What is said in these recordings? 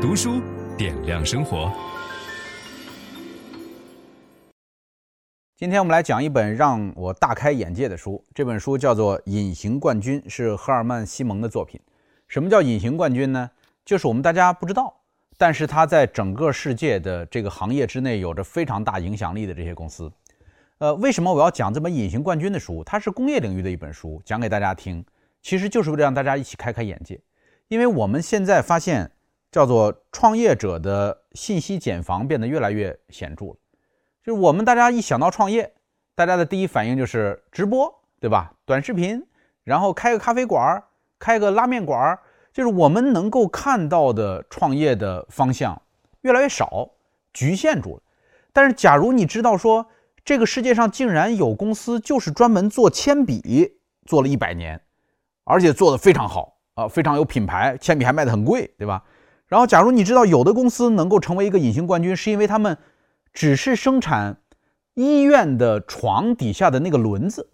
读书点亮生活。今天我们来讲一本让我大开眼界的书，这本书叫做《隐形冠军》，是赫尔曼·西蒙的作品。什么叫隐形冠军呢？就是我们大家不知道，但是它在整个世界的这个行业之内有着非常大影响力的这些公司。呃，为什么我要讲这本《隐形冠军》的书？它是工业领域的一本书，讲给大家听，其实就是为了让大家一起开开眼界。因为我们现在发现，叫做创业者的信息茧房变得越来越显著了。就是我们大家一想到创业，大家的第一反应就是直播，对吧？短视频，然后开个咖啡馆，开个拉面馆，就是我们能够看到的创业的方向越来越少，局限住了。但是，假如你知道说，这个世界上竟然有公司就是专门做铅笔，做了一百年，而且做得非常好啊，非常有品牌，铅笔还卖得很贵，对吧？然后，假如你知道有的公司能够成为一个隐形冠军，是因为他们只是生产医院的床底下的那个轮子，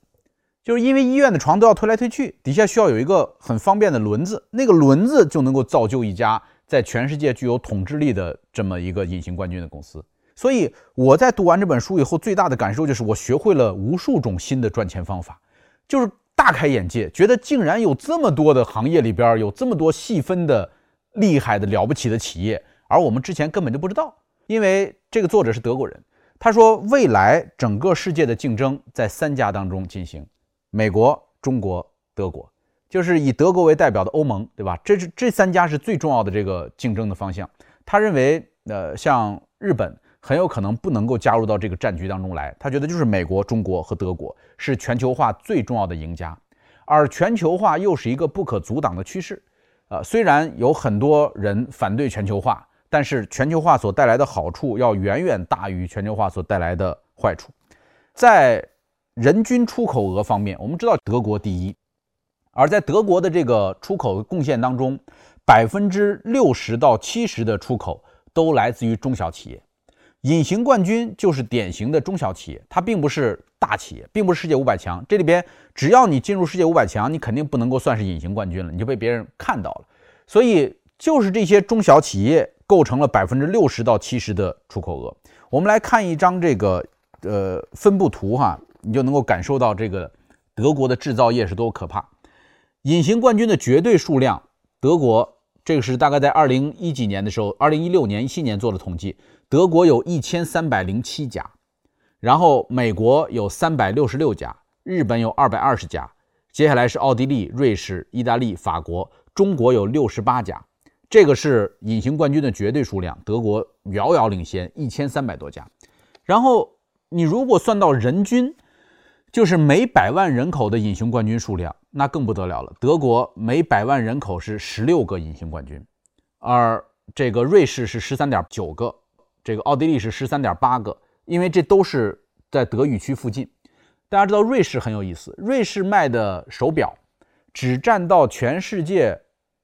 就是因为医院的床都要推来推去，底下需要有一个很方便的轮子，那个轮子就能够造就一家在全世界具有统治力的这么一个隐形冠军的公司。所以我在读完这本书以后，最大的感受就是我学会了无数种新的赚钱方法，就是大开眼界，觉得竟然有这么多的行业里边有这么多细分的厉害的了不起的企业，而我们之前根本就不知道。因为这个作者是德国人，他说未来整个世界的竞争在三家当中进行：美国、中国、德国，就是以德国为代表的欧盟，对吧？这是这三家是最重要的这个竞争的方向。他认为，呃，像日本。很有可能不能够加入到这个战局当中来。他觉得就是美国、中国和德国是全球化最重要的赢家，而全球化又是一个不可阻挡的趋势。呃，虽然有很多人反对全球化，但是全球化所带来的好处要远远大于全球化所带来的坏处。在人均出口额方面，我们知道德国第一，而在德国的这个出口贡献当中，百分之六十到七十的出口都来自于中小企业。隐形冠军就是典型的中小企业，它并不是大企业，并不是世界五百强。这里边只要你进入世界五百强，你肯定不能够算是隐形冠军了，你就被别人看到了。所以就是这些中小企业构成了百分之六十到七十的出口额。我们来看一张这个呃分布图哈，你就能够感受到这个德国的制造业是多可怕。隐形冠军的绝对数量，德国这个是大概在二零一几年的时候，二零一六年、一七年做的统计。德国有一千三百零七家，然后美国有三百六十六家，日本有二百二十家，接下来是奥地利、瑞士、意大利、法国，中国有六十八家。这个是隐形冠军的绝对数量，德国遥遥领先，一千三百多家。然后你如果算到人均，就是每百万人口的隐形冠军数量，那更不得了了。德国每百万人口是十六个隐形冠军，而这个瑞士是十三点九个。这个奥地利是十三点八个，因为这都是在德语区附近。大家知道瑞士很有意思，瑞士卖的手表只占到全世界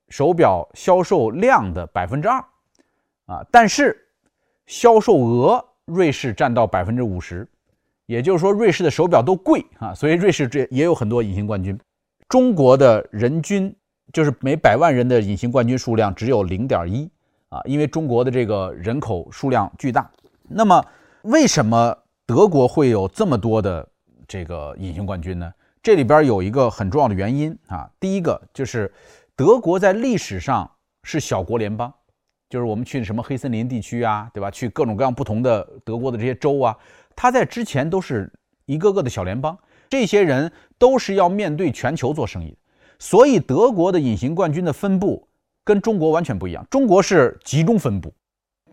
手表销售量的百分之二啊，但是销售额瑞士占到百分之五十，也就是说瑞士的手表都贵啊，所以瑞士这也有很多隐形冠军。中国的人均就是每百万人的隐形冠军数量只有零点一。啊，因为中国的这个人口数量巨大，那么为什么德国会有这么多的这个隐形冠军呢？这里边有一个很重要的原因啊，第一个就是德国在历史上是小国联邦，就是我们去什么黑森林地区啊，对吧？去各种各样不同的德国的这些州啊，它在之前都是一个个的小联邦，这些人都是要面对全球做生意，所以德国的隐形冠军的分布。跟中国完全不一样，中国是集中分布，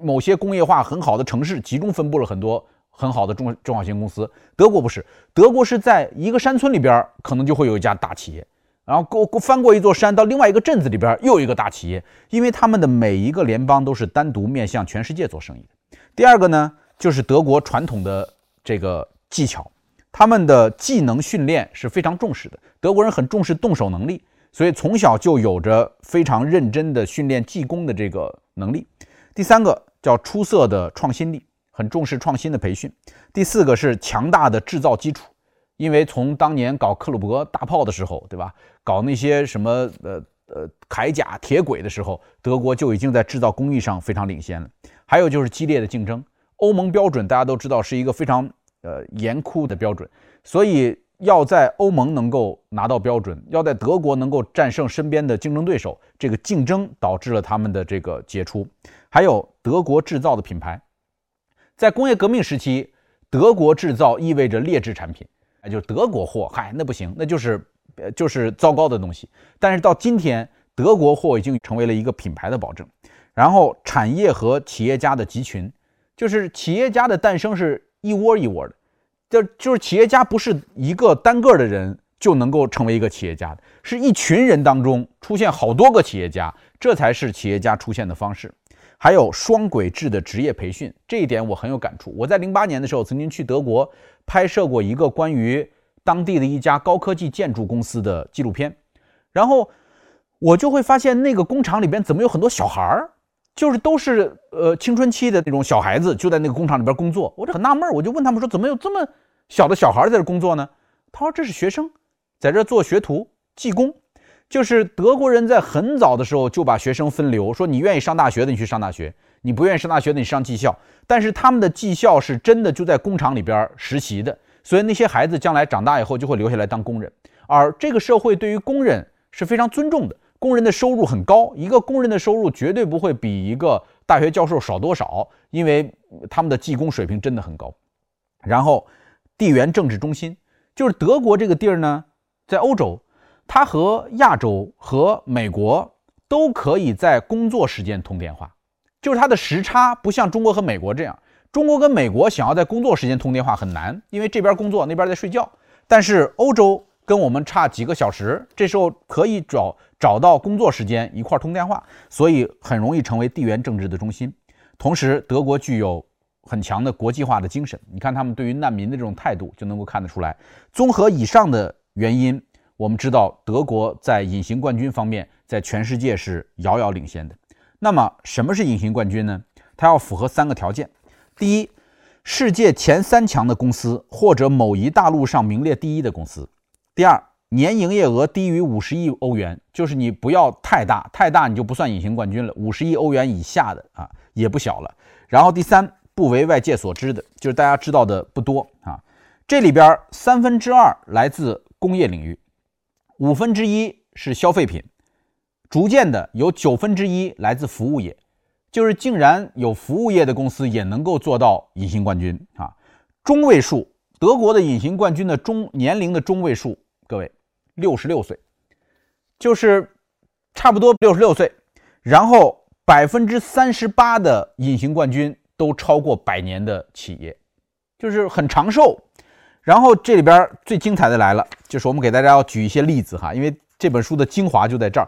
某些工业化很好的城市集中分布了很多很好的中中小型公司。德国不是，德国是在一个山村里边，可能就会有一家大企业，然后过过翻过一座山，到另外一个镇子里边又有一个大企业，因为他们的每一个联邦都是单独面向全世界做生意的。第二个呢，就是德国传统的这个技巧，他们的技能训练是非常重视的，德国人很重视动手能力。所以从小就有着非常认真的训练技工的这个能力。第三个叫出色的创新力，很重视创新的培训。第四个是强大的制造基础，因为从当年搞克卤伯大炮的时候，对吧？搞那些什么呃呃铠甲、铁轨的时候，德国就已经在制造工艺上非常领先了。还有就是激烈的竞争，欧盟标准大家都知道是一个非常呃严酷的标准，所以要在欧盟能够拿到标准，要在德国能够战胜身边的竞争对手，这个竞争导致了他们的这个杰出。还有德国制造的品牌，在工业革命时期，德国制造意味着劣质产品。哎，就是德国货，嗨，那不行，那就是，就是糟糕的东西。但是到今天，德国货已经成为了一个品牌的保证。然后，产业和企业家的集群，就是企业家的诞生是一窝一窝的，就就是企业家不是一个单个的人就能够成为一个企业家的，是一群人当中出现好多个企业家，这才是企业家出现的方式。还有双轨制的职业培训，这一点我很有感触。我在零八年的时候曾经去德国拍摄过一个关于当地的一家高科技建筑公司的纪录片，然后我就会发现那个工厂里边怎么有很多小孩儿，就是都是呃青春期的那种小孩子，就在那个工厂里边工作。我就很纳闷，我就问他们说，怎么有这么小的小孩在这工作呢？他说这是学生，在这做学徒技工。就是德国人在很早的时候就把学生分流，说你愿意上大学的你去上大学，你不愿意上大学的你上技校。但是他们的技校是真的就在工厂里边实习的，所以那些孩子将来长大以后就会留下来当工人。而这个社会对于工人是非常尊重的，工人的收入很高，一个工人的收入绝对不会比一个大学教授少多少，因为他们的技工水平真的很高。然后地缘政治中心就是德国这个地儿呢，在欧洲。它和亚洲和美国都可以在工作时间通电话，就是它的时差不像中国和美国这样，中国跟美国想要在工作时间通电话很难，因为这边工作那边在睡觉。但是欧洲跟我们差几个小时，这时候可以找找到工作时间一块通电话，所以很容易成为地缘政治的中心。同时，德国具有很强的国际化的精神，你看他们对于难民的这种态度就能够看得出来。综合以上的原因。我们知道德国在隐形冠军方面在全世界是遥遥领先的。那么什么是隐形冠军呢？它要符合三个条件：第一，世界前三强的公司或者某一大陆上名列第一的公司；第二，年营业额低于五十亿欧元，就是你不要太大，太大你就不算隐形冠军了。五十亿欧元以下的啊也不小了。然后第三，不为外界所知的，就是大家知道的不多啊。这里边三分之二来自工业领域。五分之一是消费品，逐渐的有九分之一来自服务业，就是竟然有服务业的公司也能够做到隐形冠军啊！中位数，德国的隐形冠军的中年龄的中位数，各位六十六岁，就是差不多六十六岁。然后百分之三十八的隐形冠军都超过百年的企业，就是很长寿。然后这里边最精彩的来了，就是我们给大家要举一些例子哈，因为这本书的精华就在这儿。